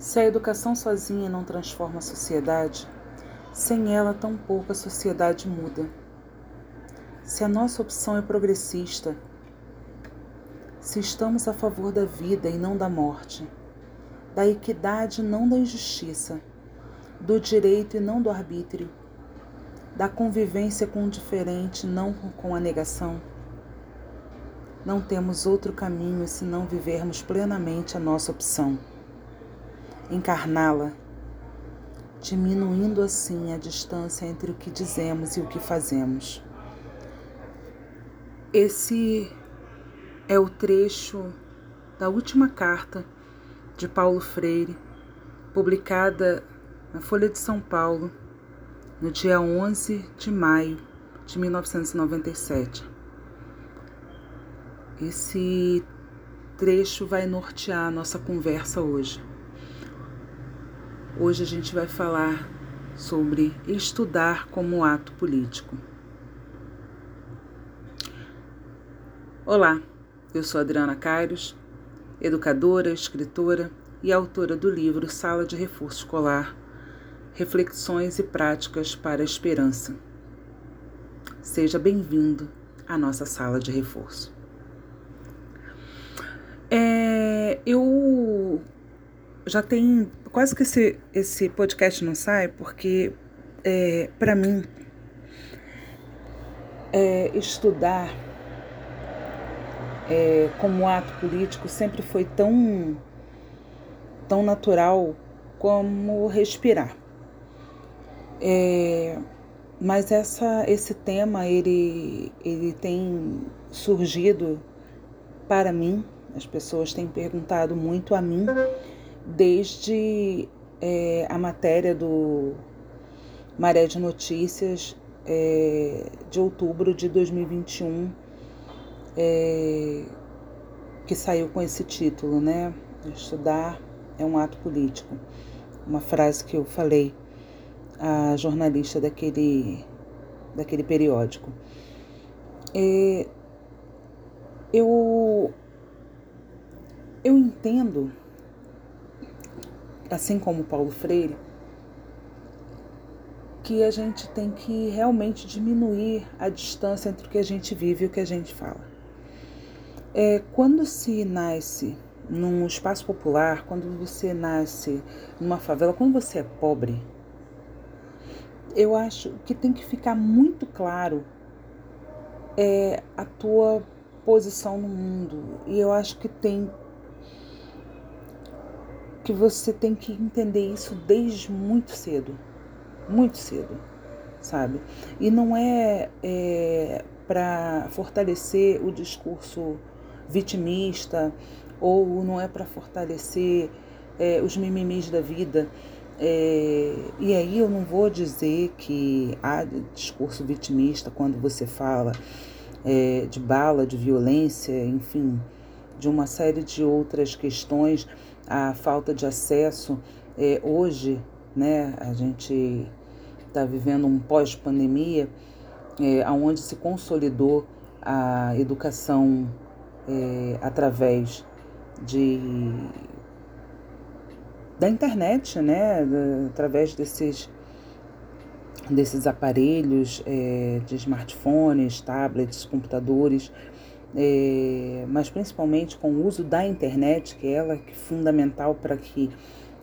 Se a educação sozinha não transforma a sociedade, sem ela tampouco a sociedade muda. Se a nossa opção é progressista, se estamos a favor da vida e não da morte, da equidade e não da injustiça, do direito e não do arbítrio, da convivência com o diferente, não com a negação, não temos outro caminho senão vivermos plenamente a nossa opção, encarná-la, diminuindo assim a distância entre o que dizemos e o que fazemos. Esse é o trecho da última carta de Paulo Freire, publicada na Folha de São Paulo no dia 11 de maio de 1997. Esse trecho vai nortear a nossa conversa hoje. Hoje a gente vai falar sobre estudar como ato político. Olá, eu sou Adriana Cairos, educadora, escritora e autora do livro Sala de Reforço Escolar Reflexões e Práticas para a Esperança. Seja bem-vindo à nossa sala de reforço. É, eu já tenho quase que esse, esse podcast não sai, porque é, para mim é, estudar é, como ato político sempre foi tão, tão natural como respirar. É, mas essa, esse tema ele, ele tem surgido para mim, as pessoas têm perguntado muito a mim desde é, a matéria do Maré de Notícias é, de outubro de 2021, é, que saiu com esse título, né? Estudar é um ato político. Uma frase que eu falei a jornalista daquele, daquele periódico. É, eu, eu entendo, assim como Paulo Freire, que a gente tem que realmente diminuir a distância entre o que a gente vive e o que a gente fala. É, quando se nasce num espaço popular, quando você nasce numa favela, quando você é pobre, eu acho que tem que ficar muito claro é, a tua posição no mundo. E eu acho que tem que você tem que entender isso desde muito cedo, muito cedo, sabe? E não é, é para fortalecer o discurso vitimista ou não é para fortalecer é, os mimimis da vida. É, e aí eu não vou dizer que há discurso vitimista quando você fala é, de bala, de violência, enfim, de uma série de outras questões, a falta de acesso. É, hoje, né, a gente está vivendo um pós-pandemia, é, onde se consolidou a educação é, através de da internet, né, através desses, desses aparelhos é, de smartphones, tablets, computadores, é, mas principalmente com o uso da internet, que é ela que é fundamental para que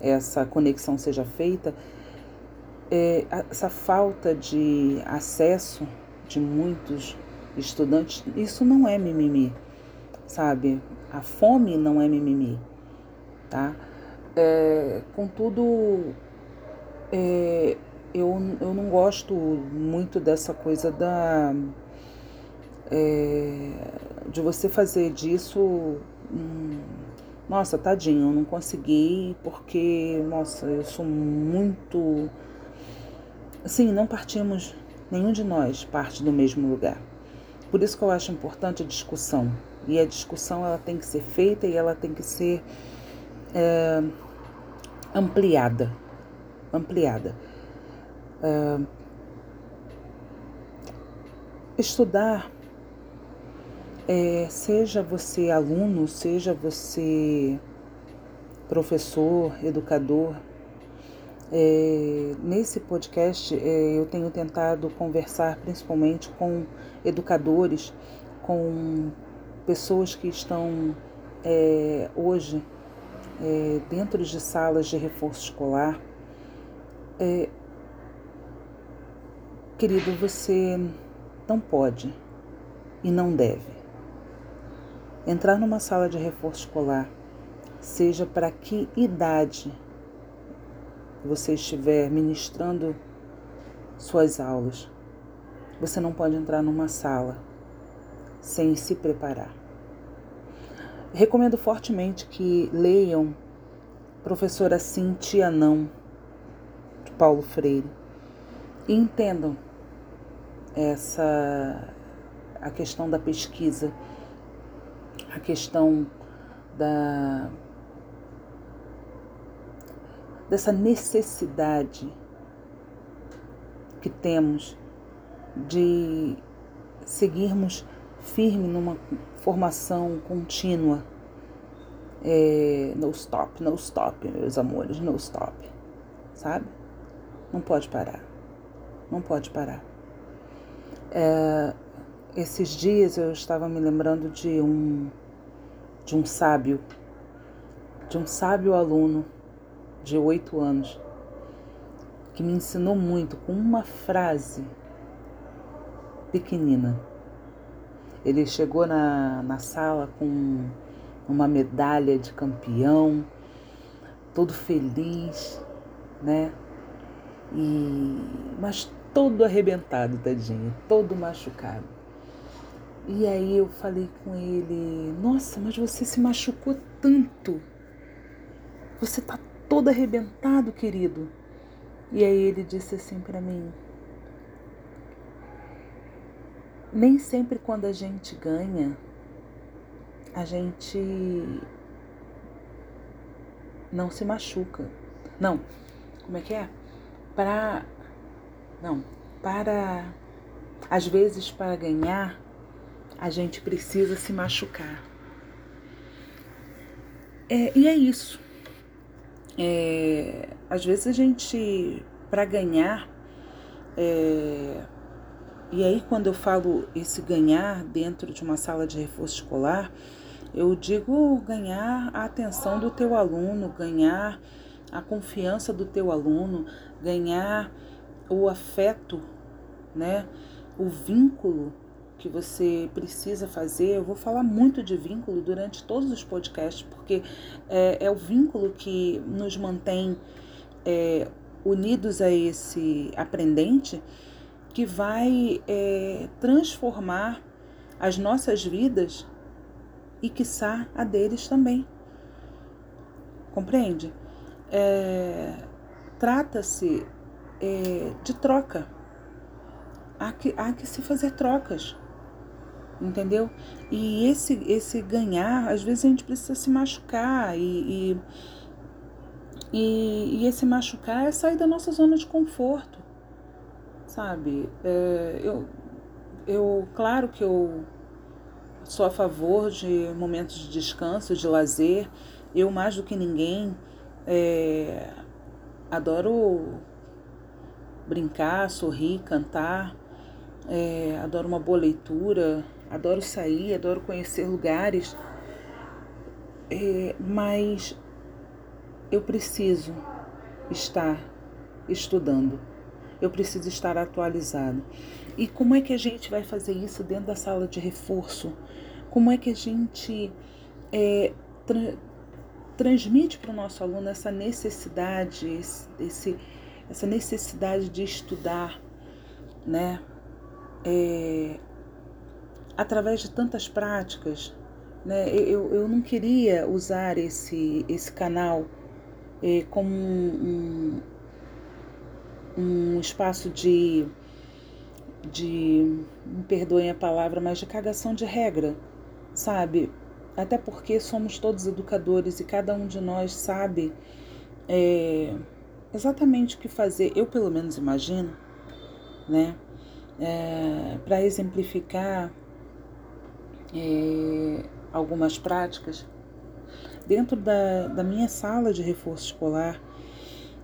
essa conexão seja feita, é, essa falta de acesso de muitos estudantes, isso não é mimimi, sabe? A fome não é mimimi, tá? É, contudo, é, eu, eu não gosto muito dessa coisa da. É, de você fazer disso. Hum, nossa, tadinho, eu não consegui porque, nossa, eu sou muito. Assim, não partimos, nenhum de nós parte do mesmo lugar. Por isso que eu acho importante a discussão. E a discussão ela tem que ser feita e ela tem que ser. É, ampliada. Ampliada. Uh, estudar, é, seja você aluno, seja você professor, educador. É, nesse podcast é, eu tenho tentado conversar principalmente com educadores, com pessoas que estão é, hoje é, dentro de salas de reforço escolar. É, querido, você não pode e não deve entrar numa sala de reforço escolar, seja para que idade você estiver ministrando suas aulas. Você não pode entrar numa sala sem se preparar. Recomendo fortemente que leiam Professora Cintia Não, de Paulo Freire, e entendam essa a questão da pesquisa, a questão da dessa necessidade que temos de seguirmos firme numa formação contínua. É, no stop, no stop, meus amores, no stop. Sabe? Não pode parar. Não pode parar. É, esses dias eu estava me lembrando de um de um sábio, de um sábio aluno de oito anos, que me ensinou muito com uma frase pequenina. Ele chegou na, na sala com uma medalha de campeão, todo feliz, né? E, mas todo arrebentado, tadinho, todo machucado. E aí eu falei com ele: Nossa, mas você se machucou tanto. Você tá todo arrebentado, querido. E aí ele disse assim para mim: Nem sempre quando a gente ganha, a gente não se machuca. Não, como é que é? Para. Não, para. Às vezes, para ganhar, a gente precisa se machucar. É, e é isso. É, às vezes a gente, para ganhar, é, e aí quando eu falo esse ganhar dentro de uma sala de reforço escolar, eu digo ganhar a atenção do teu aluno, ganhar a confiança do teu aluno, ganhar o afeto, né? O vínculo que você precisa fazer. Eu vou falar muito de vínculo durante todos os podcasts, porque é, é o vínculo que nos mantém é, unidos a esse aprendente que vai é, transformar as nossas vidas e, quiçá, a deles também. Compreende? É, Trata-se é, de troca. Há que, há que se fazer trocas entendeu? E esse, esse ganhar, às vezes a gente precisa se machucar e, e, e, e esse machucar é sair da nossa zona de conforto, sabe? É, eu, eu, claro que eu sou a favor de momentos de descanso, de lazer. Eu, mais do que ninguém, é, adoro brincar, sorrir, cantar. É, adoro uma boa leitura, adoro sair, adoro conhecer lugares, é, mas eu preciso estar estudando, eu preciso estar atualizado. E como é que a gente vai fazer isso dentro da sala de reforço? Como é que a gente é, tra transmite para o nosso aluno essa necessidade, esse, essa necessidade de estudar, né? É, através de tantas práticas, né, eu, eu não queria usar esse, esse canal eh, como um, um, um, espaço de, de, me perdoem a palavra, mas de cagação de regra, sabe? Até porque somos todos educadores e cada um de nós sabe é, exatamente o que fazer. Eu, pelo menos, imagino, né? É, para exemplificar é, algumas práticas, dentro da, da minha sala de reforço escolar,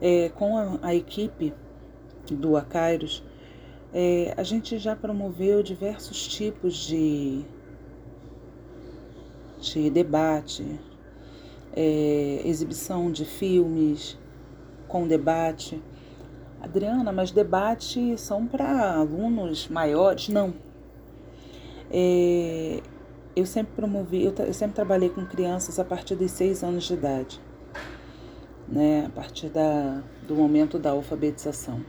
é, com a, a, equipe do Acairos, é, a gente já promoveu diversos tipos de, de debate, é, exibição de filmes com debate. Adriana, mas debate são para alunos maiores? Não. É, eu sempre promovi, eu, eu, sempre trabalhei com crianças a partir dos seis anos de idade, né? A partir da, do momento da alfabetização.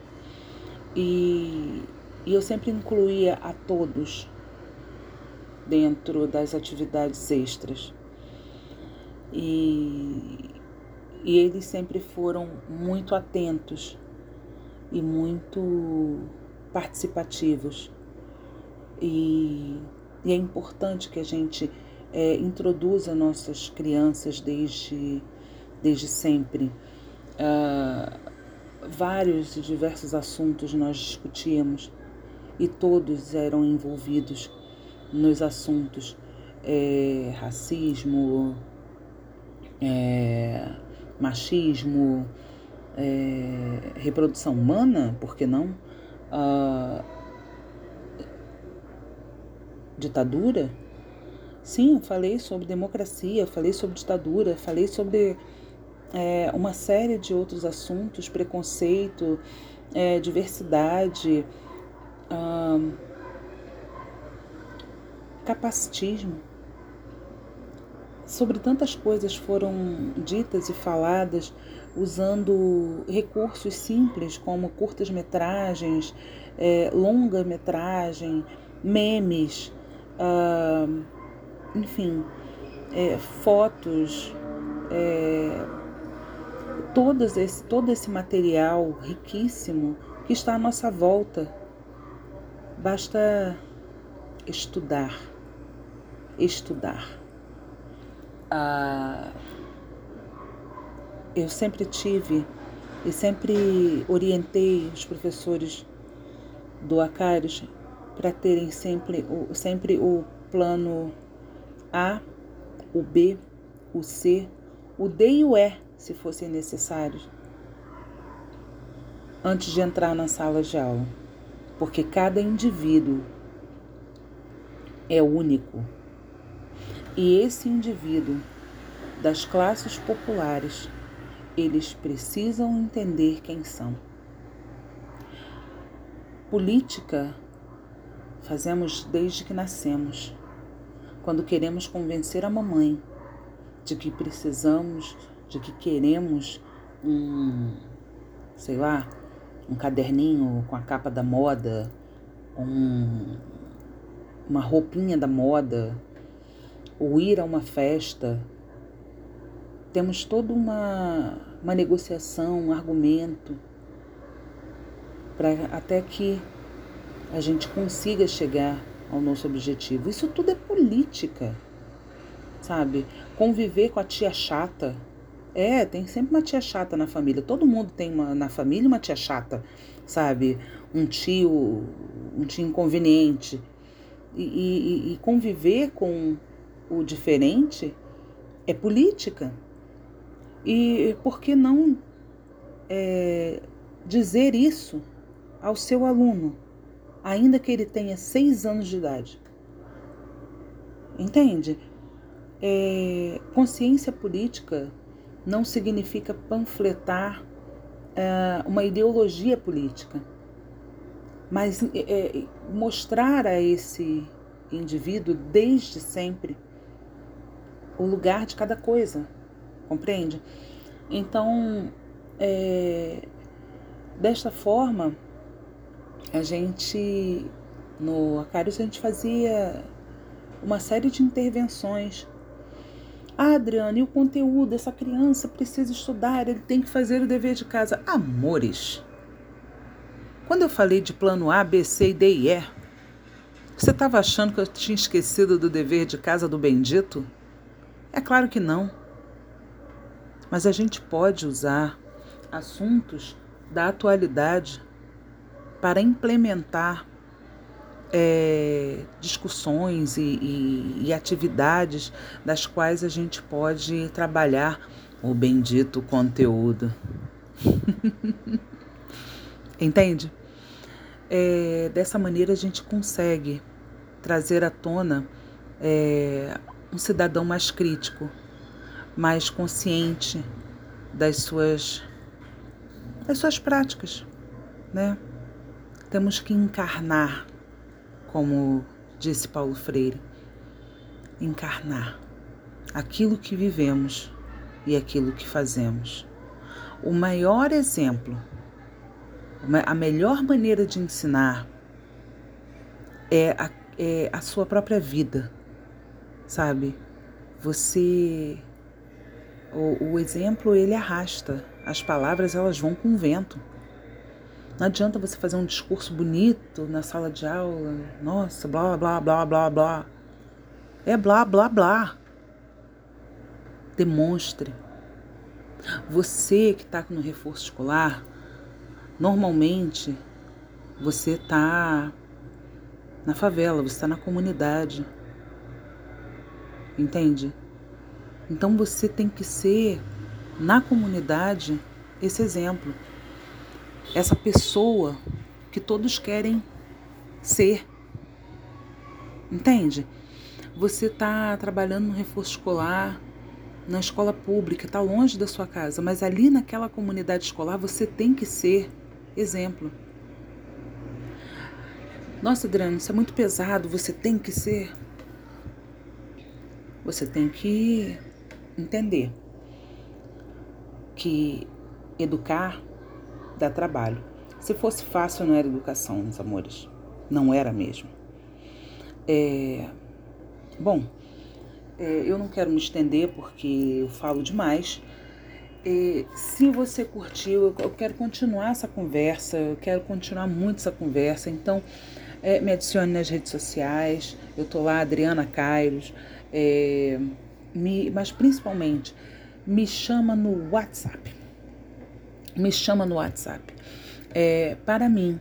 E, e eu sempre incluía a todos dentro das atividades extras. E, e eles sempre foram muito atentos e muito participativos. E, e é importante que a gente é, introduza nossas crianças desde, desde sempre. Uh, vários e diversos assuntos nós discutíamos e todos eram envolvidos nos assuntos é, racismo, é, machismo, é, reprodução humana, por que não? Uh, ditadura? Sim, eu falei sobre democracia, falei sobre ditadura, falei sobre é, uma série de outros assuntos, preconceito, é, diversidade, uh, capacitismo. Sobre tantas coisas foram ditas e faladas usando recursos simples como curtas-metragens, é, longa-metragem, memes, uh, enfim, é, fotos, é, todos esse, todo esse material riquíssimo que está à nossa volta. Basta estudar, estudar. Ah, eu sempre tive e sempre orientei os professores do Acares para terem sempre o, sempre o plano A, o B, o C, o D e o E, se fossem necessários, antes de entrar na sala de aula, porque cada indivíduo é único. E esse indivíduo das classes populares eles precisam entender quem são. Política fazemos desde que nascemos, quando queremos convencer a mamãe de que precisamos, de que queremos um, sei lá, um caderninho com a capa da moda, um, uma roupinha da moda, ou ir a uma festa temos toda uma, uma negociação, um argumento, para até que a gente consiga chegar ao nosso objetivo. Isso tudo é política, sabe? Conviver com a tia chata. É, tem sempre uma tia chata na família. Todo mundo tem uma, na família uma tia chata, sabe? Um tio, um tio inconveniente. E, e, e conviver com o diferente é política. E por que não é, dizer isso ao seu aluno, ainda que ele tenha seis anos de idade? Entende? É, consciência política não significa panfletar é, uma ideologia política, mas é, é, mostrar a esse indivíduo desde sempre o lugar de cada coisa compreende? Então, é, desta forma, a gente, no Acários, a gente fazia uma série de intervenções. Ah, Adriana, e o conteúdo? Essa criança precisa estudar, ele tem que fazer o dever de casa. Amores! Quando eu falei de plano A, B, C, D e E, você estava achando que eu tinha esquecido do dever de casa do bendito? É claro que não mas a gente pode usar assuntos da atualidade para implementar é, discussões e, e, e atividades das quais a gente pode trabalhar o bendito conteúdo. Entende? É, dessa maneira a gente consegue trazer à tona é, um cidadão mais crítico, mais consciente das suas, das suas práticas, né? Temos que encarnar, como disse Paulo Freire, encarnar aquilo que vivemos e aquilo que fazemos. O maior exemplo, a melhor maneira de ensinar é a, é a sua própria vida, sabe? Você. O, o exemplo ele arrasta, as palavras elas vão com o vento. Não adianta você fazer um discurso bonito na sala de aula, nossa, blá blá blá blá blá. É blá blá blá. Demonstre. Você que está no reforço escolar, normalmente você está na favela, você está na comunidade. Entende? Então você tem que ser, na comunidade, esse exemplo. Essa pessoa que todos querem ser. Entende? Você está trabalhando no reforço escolar, na escola pública, está longe da sua casa, mas ali naquela comunidade escolar você tem que ser exemplo. Nossa, Adriano, isso é muito pesado, você tem que ser. Você tem que entender que educar dá trabalho. Se fosse fácil, não era educação, meus amores. Não era mesmo. É... Bom, é, eu não quero me estender porque eu falo demais. É, se você curtiu, eu quero continuar essa conversa, eu quero continuar muito essa conversa. Então, é, me adicione nas redes sociais. Eu tô lá, Adriana Cairos. É, me, mas principalmente, me chama no WhatsApp. Me chama no WhatsApp. É, para mim,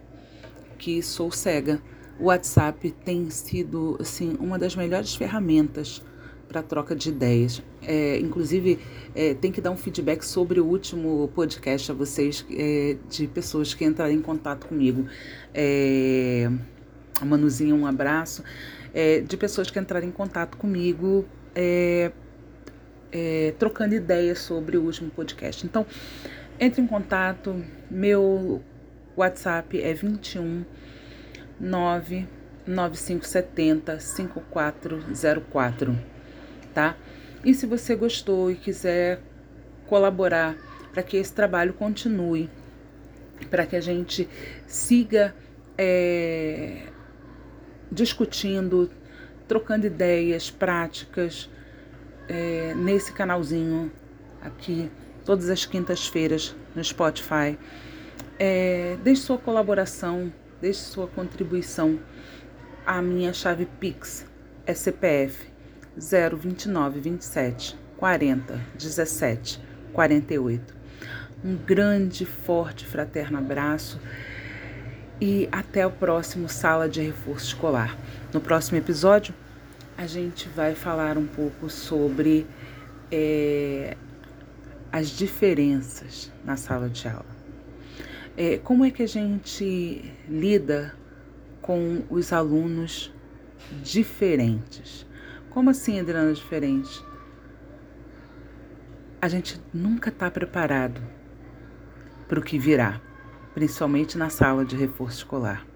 que sou cega, o WhatsApp tem sido assim, uma das melhores ferramentas para troca de ideias. É, inclusive, é, tem que dar um feedback sobre o último podcast a vocês, é, de pessoas que entraram em contato comigo. É, Manuzinha, um abraço. É, de pessoas que entraram em contato comigo, é, trocando ideias sobre o último podcast. Então, entre em contato. Meu WhatsApp é 21 9 9570 5404 tá? E se você gostou e quiser colaborar para que esse trabalho continue, para que a gente siga é, discutindo, trocando ideias, práticas é, nesse canalzinho aqui, todas as quintas-feiras no Spotify. É, deixe sua colaboração, deixe sua contribuição. A minha chave Pix é CPF 029 27 40 17 48. Um grande, forte, fraterno abraço e até o próximo Sala de Reforço Escolar. No próximo episódio, a gente vai falar um pouco sobre é, as diferenças na sala de aula. É, como é que a gente lida com os alunos diferentes? Como assim, Adriana, diferente? A gente nunca está preparado para o que virá, principalmente na sala de reforço escolar.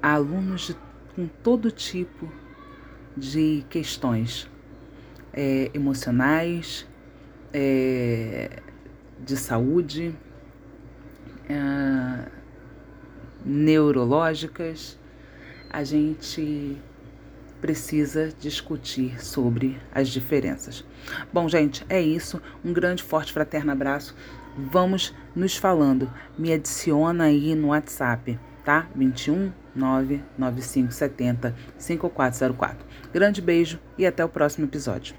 Há alunos de, com todo tipo de questões é, emocionais, é, de saúde, é, neurológicas. A gente precisa discutir sobre as diferenças. Bom, gente, é isso. Um grande, forte, fraterno abraço. Vamos nos falando. Me adiciona aí no WhatsApp, tá? 21 99570 5404. Grande beijo e até o próximo episódio.